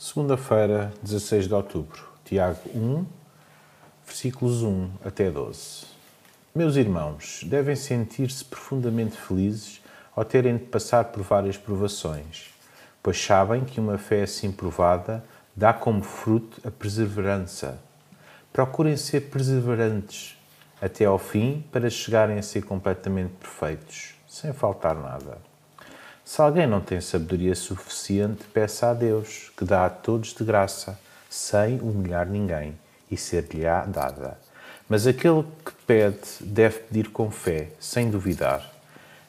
Segunda-feira, 16 de outubro, Tiago 1, versículos 1 até 12. Meus irmãos, devem sentir-se profundamente felizes ao terem de passar por várias provações, pois sabem que uma fé assim provada dá como fruto a perseverança. Procurem ser perseverantes até ao fim para chegarem a ser completamente perfeitos, sem faltar nada. Se alguém não tem sabedoria suficiente, peça a Deus, que dá a todos de graça, sem humilhar ninguém, e ser-lhe-á dada. Mas aquele que pede deve pedir com fé, sem duvidar.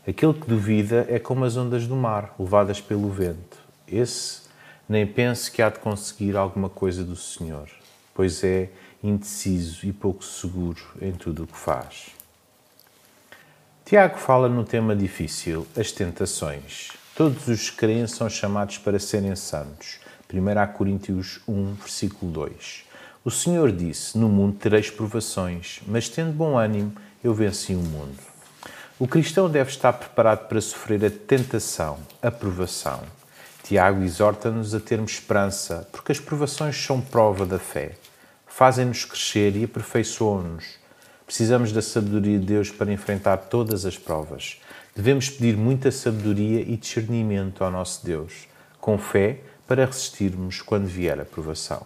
Aquele que duvida é como as ondas do mar, levadas pelo vento. Esse nem pense que há de conseguir alguma coisa do Senhor, pois é indeciso e pouco seguro em tudo o que faz. Tiago fala no tema difícil, as tentações. Todos os crentes são chamados para serem santos. 1 Coríntios 1, versículo 2. O Senhor disse: No mundo tereis provações, mas tendo bom ânimo, eu venci o mundo. O cristão deve estar preparado para sofrer a tentação, a provação. Tiago exorta-nos a termos esperança, porque as provações são prova da fé. Fazem-nos crescer e aperfeiçoam-nos Precisamos da sabedoria de Deus para enfrentar todas as provas. Devemos pedir muita sabedoria e discernimento ao nosso Deus, com fé, para resistirmos quando vier a provação.